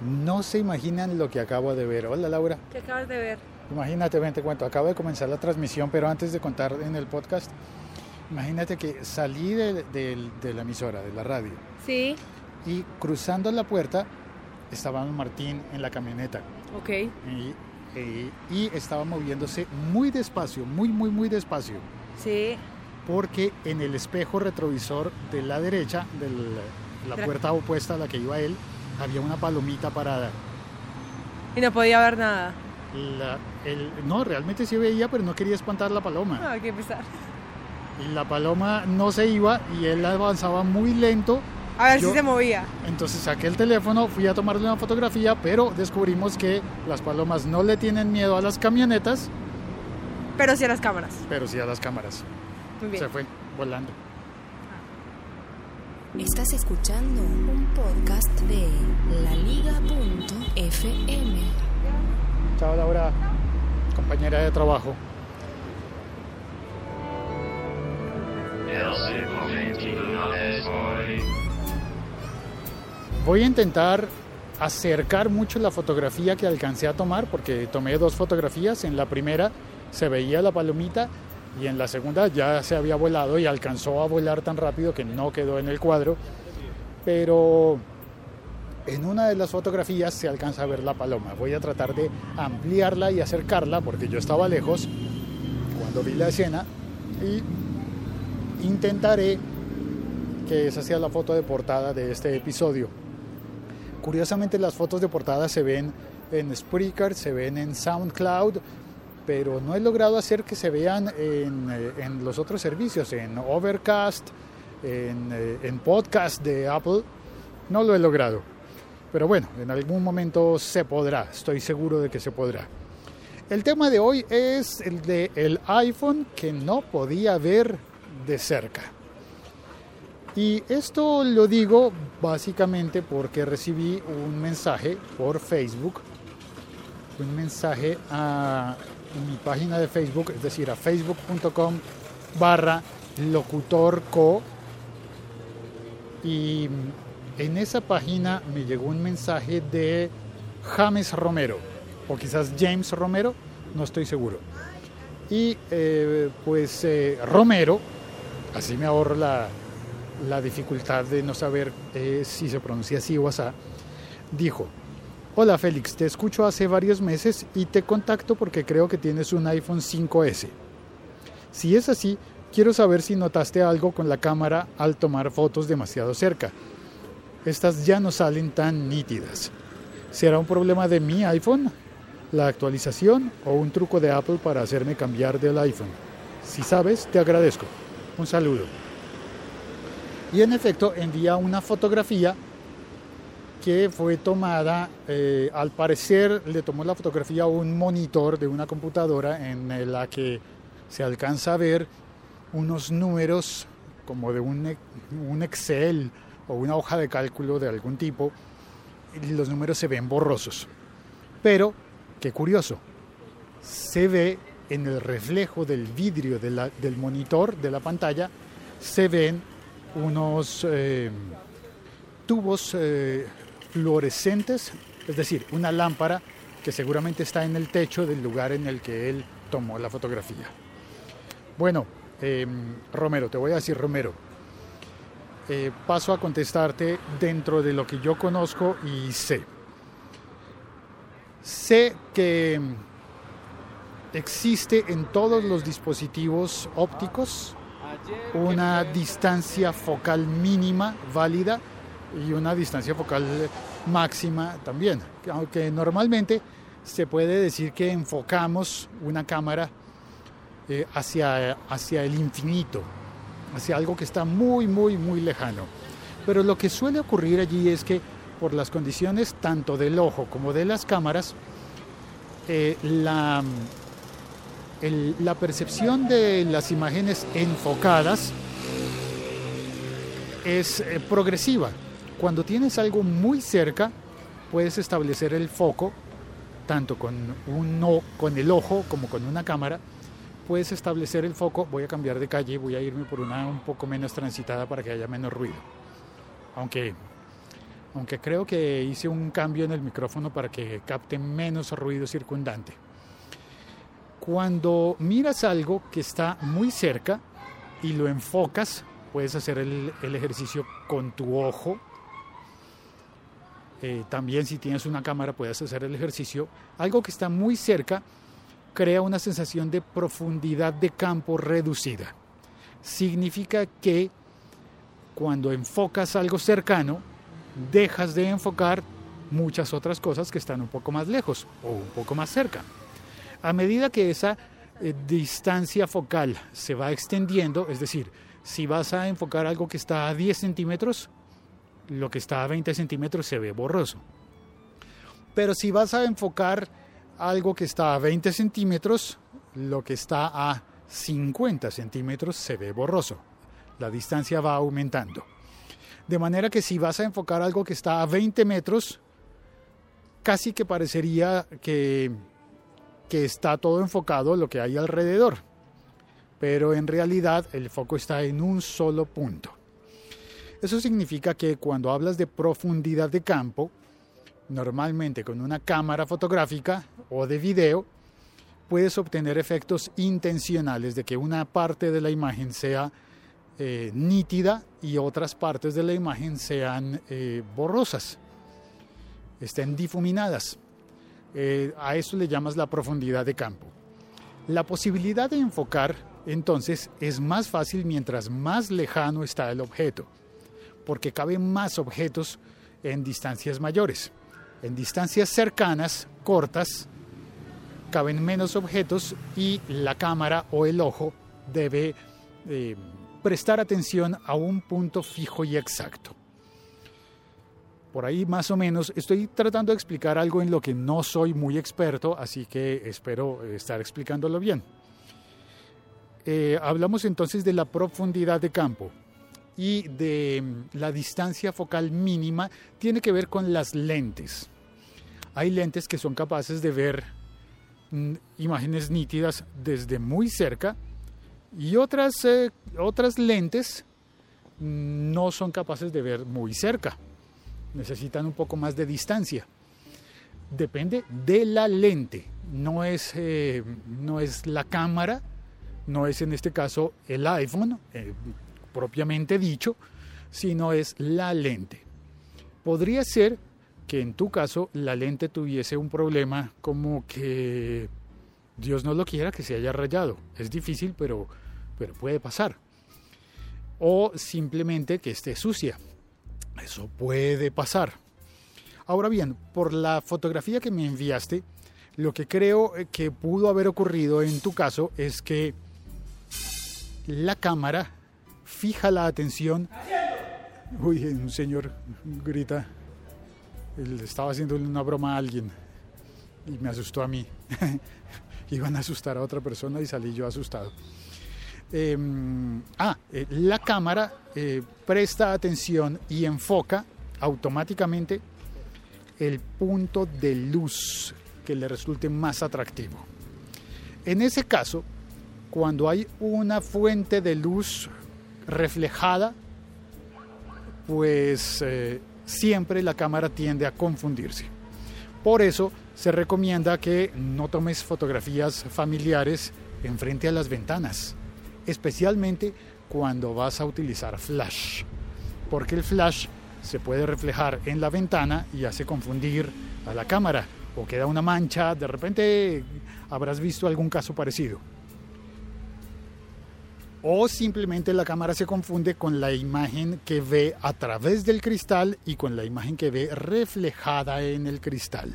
No se imaginan lo que acabo de ver. Hola Laura. ¿Qué acabas de ver? Imagínate, ven, te cuento. Acabo de comenzar la transmisión, pero antes de contar en el podcast, imagínate que salí de, de- de la emisora, de la radio, Sí. y cruzando la puerta estaba Martín en la camioneta. Ok. Y, y estaba moviéndose muy despacio, muy, muy, muy despacio. Sí. porque en el espejo retrovisor de la derecha, de la Era- puerta opuesta a la que iba él, había una palomita parada. Y no podía ver nada. La- el- no, realmente sí veía, pero no quería espantar la paloma. Ah, qué pesar. Y la paloma no se iba y él avanzaba muy lento. A ver Yo- si se movía. Entonces saqué el teléfono, fui a tomarle una fotografía, pero descubrimos que las palomas no le tienen miedo a las camionetas, Pero sí a las cámaras. pero sí a las cámaras. Muy bien. Se fue volando. Estás escuchando un podcast de laliga.fm. Chao Laura, compañera de trabajo. Voy a intentar acercar mucho la fotografía que alcancé a tomar porque tomé dos fotografías. En la primera se veía la palomita y en la segunda ya se había volado y alcanzó a volar tan rápido que no quedó en el cuadro. Pero en una de las fotografías se alcanza a ver la paloma. Voy a tratar de ampliarla y acercarla porque yo estaba lejos cuando vi la escena y intentaré que esa sea la foto de portada de este episodio. Curiosamente las fotos de portada se ven en Spreaker, se ven en SoundCloud, pero no he logrado hacer que se vean en, eh, en los otros servicios, en Overcast, en, eh, en podcast de Apple. No lo he logrado. Pero bueno, en algún momento se podrá, estoy seguro de que se podrá. El tema de hoy es el de el iPhone que no podía ver de cerca. Y esto lo digo básicamente porque recibí un mensaje por Facebook, un mensaje a mi página de Facebook, es decir, a facebook.com barra locutorco. Y en esa página me llegó un mensaje de James Romero, o quizás James Romero, no estoy seguro. Y eh, pues eh, Romero, así me ahorro la, la dificultad de no saber eh, si se pronuncia así o así, dijo, hola Félix, te escucho hace varios meses y te contacto porque creo que tienes un iPhone 5S. Si es así, quiero saber si notaste algo con la cámara al tomar fotos demasiado cerca. Estas ya no salen tan nítidas. ¿Será un problema de mi iPhone, la actualización o un truco de Apple para hacerme cambiar del iPhone? Si sabes, te agradezco. Un saludo. Y en efecto envía una fotografía que fue tomada, eh, al parecer le tomó la fotografía a un monitor de una computadora en la que se alcanza a ver unos números como de un, un Excel o una hoja de cálculo de algún tipo y los números se ven borrosos. Pero, qué curioso, se ve en el reflejo del vidrio de del monitor de la pantalla, se ven unos eh, tubos eh, fluorescentes, es decir, una lámpara que seguramente está en el techo del lugar en el que él tomó la fotografía. Bueno, eh, Romero, te voy a decir Romero, eh, paso a contestarte dentro de lo que yo conozco y sé. Sé que existe en todos los dispositivos ópticos una distancia focal mínima válida y una distancia focal máxima también. Aunque normalmente se puede decir que enfocamos una cámara eh, hacia, hacia el infinito, hacia algo que está muy, muy, muy lejano. Pero lo que suele ocurrir allí es que por las condiciones tanto del ojo como de las cámaras, eh, la, la percepción de las imágenes enfocadas es eh, progresiva. Cuando tienes algo muy cerca, puedes establecer el foco, tanto con, un, o- con el ojo como con una cámara, puedes establecer el foco, voy a cambiar de calle, voy a irme por una un poco menos transitada para que haya menos ruido. Aunque aunque creo que hice un cambio en el micrófono para que capte menos ruido circundante. Cuando miras algo que está muy cerca y lo enfocas, puedes hacer el ejercicio con tu ojo. Eh, también si tienes una cámara puedes hacer el ejercicio. Algo que está muy cerca crea una sensación de profundidad de campo reducida. Significa que cuando enfocas algo cercano, dejas de enfocar muchas otras cosas que están un poco más lejos o un poco más cerca. A medida que esa eh, distancia focal se va extendiendo, es decir, si vas a enfocar algo que está a 10 centímetros, lo que está a 20 centímetros se ve borroso. Pero si vas a enfocar algo que está a 20 centímetros, lo que está a 50 centímetros se ve borroso. La distancia va aumentando. De manera que si vas a enfocar algo que está a 20 metros, casi que parecería que, que está todo enfocado lo que hay alrededor. Pero en realidad el foco está en un solo punto. Eso significa que cuando hablas de profundidad de campo, normalmente con una cámara fotográfica o de video, puedes obtener efectos intencionales de que una parte de la imagen sea eh, nítida y otras partes de la imagen sean eh, borrosas, estén difuminadas. Eh, a eso le llamas la profundidad de campo. La posibilidad de enfocar entonces es más fácil mientras más lejano está el objeto, porque caben más objetos en distancias mayores. En distancias cercanas, cortas, caben menos objetos y la cámara o el ojo debe eh, prestar atención a un punto fijo y exacto. Por ahí más o menos estoy tratando de explicar algo en lo que no soy muy experto, así que espero estar explicándolo bien. Eh, hablamos entonces de la profundidad de campo y de mm, la distancia focal mínima tiene que ver con las lentes. Hay lentes que son capaces de ver mm, imágenes nítidas desde muy cerca y otras, eh, otras lentes mm, no son capaces de ver muy cerca, necesitan un poco más de distancia. Depende de la lente, no es, eh, no es la cámara, no es en este caso el iPhone eh, propiamente dicho, sino es la lente. Podría ser que en tu caso la lente tuviese un problema como que Dios no lo quiera que se haya rayado. Es difícil, pero, pero puede pasar. O simplemente que esté sucia. Eso puede pasar. Ahora bien, por la fotografía que me enviaste, lo que creo que pudo haber ocurrido en tu caso es que la cámara fija la atención. Uy, un señor grita. Él estaba haciendo una broma a alguien y me asustó a mí. Iban a asustar a otra persona y salí yo asustado. Em, ah, eh, la cámara eh, presta atención y enfoca automáticamente el punto de luz que le resulte más atractivo. En ese caso, cuando hay una fuente de luz reflejada, pues eh, siempre la cámara tiende a confundirse. Por eso se recomienda que no tomes fotografías familiares enfrente a las ventanas, especialmente cuando vas a utilizar flash, porque el flash se puede reflejar en la ventana y hace confundir a la cámara o queda una mancha, de repente habrás visto algún caso parecido o simplemente la cámara se confunde con la imagen que ve a través del cristal y con la imagen que ve reflejada en el cristal.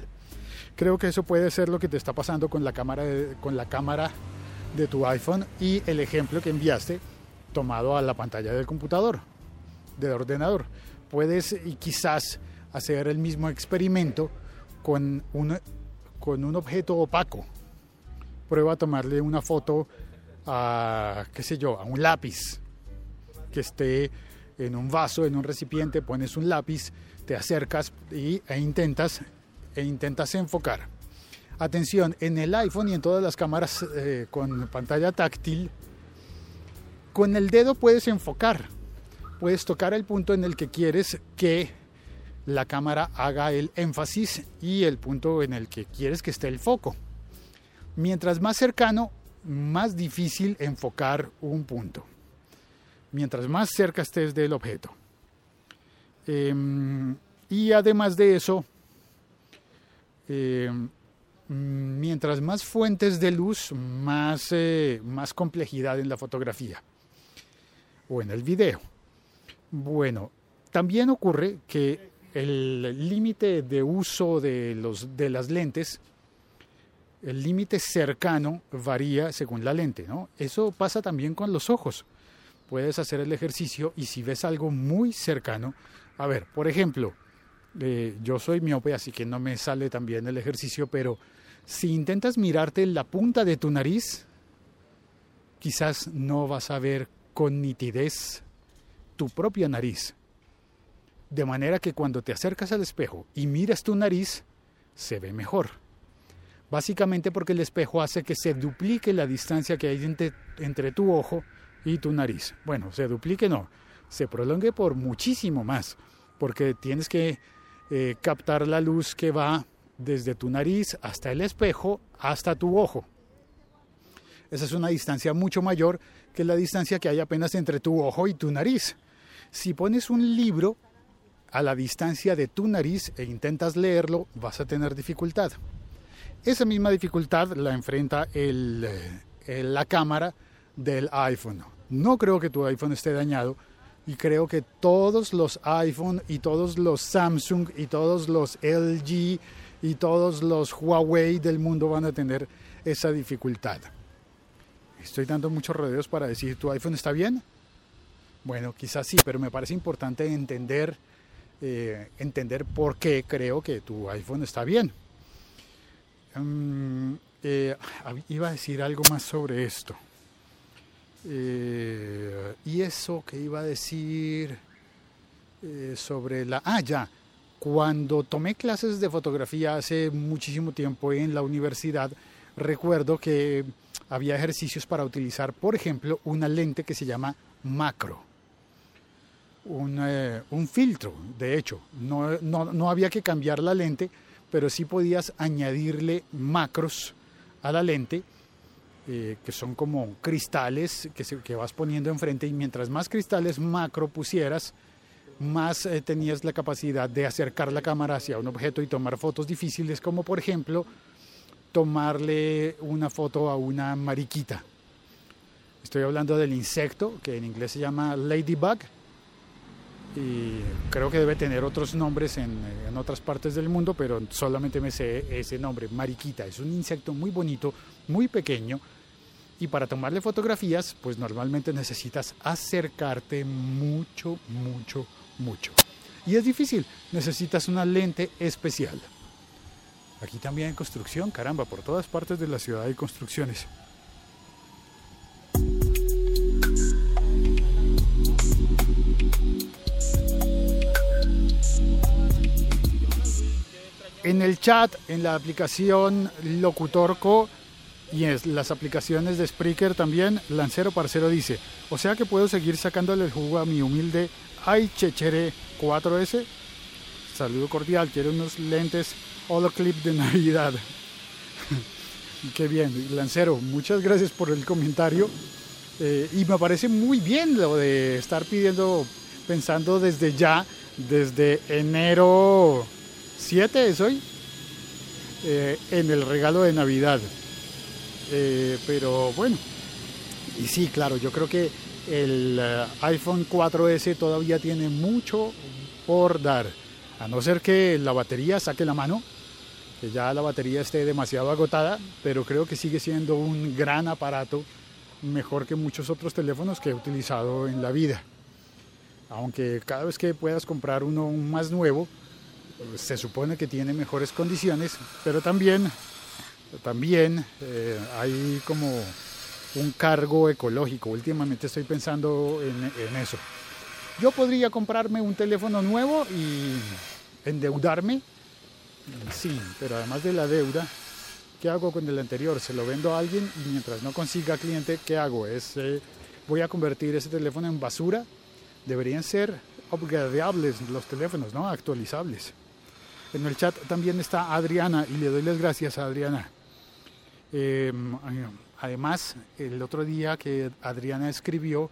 Creo que eso puede ser lo que te está pasando con la cámara de, tu iPhone y el ejemplo que enviaste tomado a la pantalla del computador, del ordenador. Puedes y quizás hacer el mismo experimento con un, con un objeto opaco. Prueba a tomarle una foto a, qué sé yo, a un lápiz que esté en un vaso, en un recipiente, pones un lápiz, te acercas y, e, intentas, e intentas enfocar. Atención, en el iPhone y en todas las cámaras eh, con pantalla táctil, con el dedo puedes enfocar, puedes tocar el punto en el que quieres que la cámara haga el énfasis y el punto en el que quieres que esté el foco. Mientras más cercano, más difícil enfocar un punto. Mientras más cerca estés del objeto. Em, y además de eso, em, mientras más fuentes de luz, más, eh, más complejidad en la fotografía o en el video. Bueno, también ocurre que el límite de uso de, los, de las lentes, el límite cercano varía según la lente, ¿no? Eso pasa también con los ojos. Puedes hacer el ejercicio y si ves algo muy cercano, a ver, por ejemplo, eh, yo soy miope, así que no me sale tan bien el ejercicio, pero si intentas mirarte la punta de tu nariz, quizás no vas a ver con nitidez tu propia nariz. De manera que cuando te acercas al espejo y miras tu nariz, se ve mejor. Básicamente porque el espejo hace que se duplique la distancia que hay entre, tu ojo y tu nariz. Bueno, se duplique no, se prolongue por muchísimo más, porque tienes que eh, captar la luz que va desde tu nariz hasta el espejo, hasta tu ojo. Esa es una distancia mucho mayor que la distancia que hay apenas entre tu ojo y tu nariz. Si pones un libro a la distancia de tu nariz e intentas leerlo, vas a tener dificultad. Esa misma dificultad la enfrenta eh, la cámara del iPhone. No creo que tu iPhone esté dañado y creo que todos los iPhone y todos los Samsung y todos los LG y todos los Huawei del mundo van a tener esa dificultad. Estoy dando muchos rodeos para decir, ¿tu iPhone está bien? Bueno, quizás sí, pero me parece importante entender, eh, entender por qué creo que tu iPhone está bien. Mm, eh, iba a decir algo más sobre esto. Eh, y eso que iba a decir sobre la... Ah, ya. Cuando tomé clases de fotografía hace muchísimo tiempo en la universidad, recuerdo que había ejercicios para utilizar, por ejemplo, una lente que se llama macro. Un, eh, un filtro, de hecho. No, no, no, había que cambiar la lente, pero sí podías añadirle macros a la lente, eh, que son como cristales que, vas poniendo enfrente y mientras más cristales macro pusieras, más eh, tenías la capacidad de acercar la cámara hacia un objeto y tomar fotos difíciles, como por ejemplo tomarle una foto a una mariquita. Estoy hablando del insecto, que en inglés se llama ladybug, y creo que debe tener otros nombres en, en, otras partes del mundo, pero solamente me sé ese nombre, mariquita. Es un insecto muy bonito, muy pequeño, y para tomarle fotografías, pues normalmente necesitas acercarte mucho, mucho, mucho. Y es difícil, necesitas una lente especial. Aquí también hay construcción, caramba, por todas partes de la ciudad hay construcciones. En el chat, en la aplicación Locutorco y en las aplicaciones de Spreaker también, Lancero Parcero dice, o sea que puedo seguir sacándole el jugo a mi humilde Ay Chechere 4S. Saludo cordial, quiero unos lentes Holoclip de Navidad. Qué bien, Lancero, muchas gracias por el comentario. Eh, y me parece muy bien lo de estar pidiendo, pensando desde ya, desde enero 7 es hoy, eh, en el regalo de Navidad. Eh, pero bueno, y sí, claro, yo creo que el iPhone 4S todavía tiene mucho por dar. A no ser que la batería saque la mano, que ya la batería esté demasiado agotada, pero creo que sigue siendo un gran aparato, mejor que muchos otros teléfonos que he utilizado en la vida. Aunque cada vez que puedas comprar uno más nuevo, se supone que tiene mejores condiciones, pero también, también eh, hay como un cargo ecológico. Últimamente estoy pensando en, eso. Yo podría comprarme un teléfono nuevo y endeudarme Sí, pero además de la deuda, ¿qué hago con el anterior? Se lo vendo a alguien y mientras no consiga cliente, ¿qué hago? Es, eh, voy a convertir ese teléfono en basura. Deberían ser upgradeables los teléfonos, ¿no? Actualizables. En el chat también está Adriana y le doy las gracias a Adriana. Eh, además, el otro día que Adriana escribió,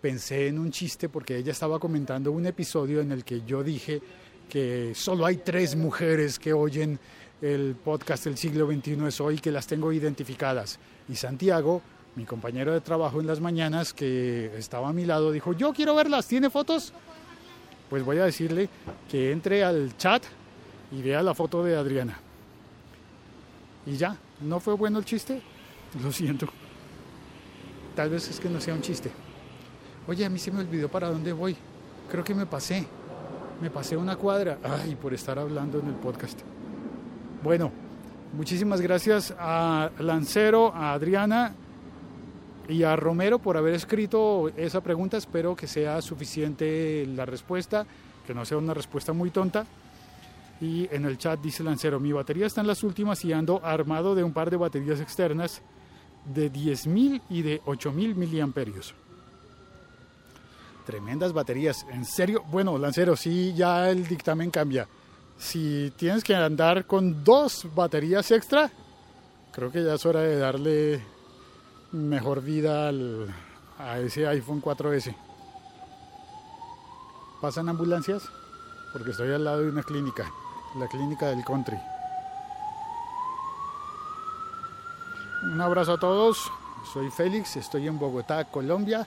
pensé en un chiste porque ella estaba comentando un episodio en el que yo dije que solo hay tres mujeres que oyen el podcast El siglo XXI es hoy que las tengo identificadas. Y Santiago, mi compañero de trabajo en las mañanas que estaba a mi lado, dijo, yo quiero verlas, ¿tiene fotos? Pues voy a decirle que entre al chat y vea la foto de Adriana. Y ya, ¿no fue bueno el chiste? Lo siento. Tal vez es que no sea un chiste. Oye, a mí se me olvidó para dónde voy. Creo que me pasé. Me pasé una cuadra. Ay, por estar hablando en el podcast. Bueno, muchísimas gracias a Lancero, a Adriana y a Romero por haber escrito esa pregunta. Espero que sea suficiente la respuesta, que no sea una respuesta muy tonta. Y en el chat dice Lancero, mi batería está en las últimas y ando armado de un par de baterías externas de 10.000 y de 8.000 miliamperios. Tremendas baterías, en serio. Bueno, Lancero, sí, ya el dictamen cambia. Si tienes que andar con dos baterías extra, creo que ya es hora de darle mejor vida al, a ese iPhone 4S. ¿Pasan ambulancias? Porque estoy al lado de una clínica, la clínica del country. Un abrazo a todos, soy Félix, estoy en Bogotá, Colombia,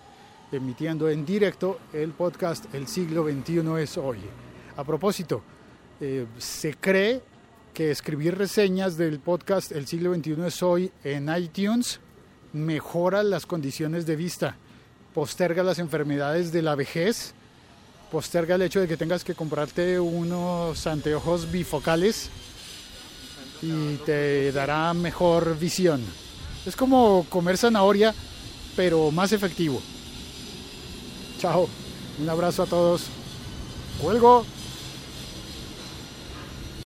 emitiendo en directo el podcast El siglo XXI es hoy. A propósito, eh, se cree que escribir reseñas del podcast El siglo XXI es hoy en iTunes mejora las condiciones de vista, posterga las enfermedades de la vejez, posterga el hecho de que tengas que comprarte unos anteojos bifocales y te dará mejor visión. Es como comer zanahoria, pero más efectivo. Chao, un abrazo a todos. Cuelgo.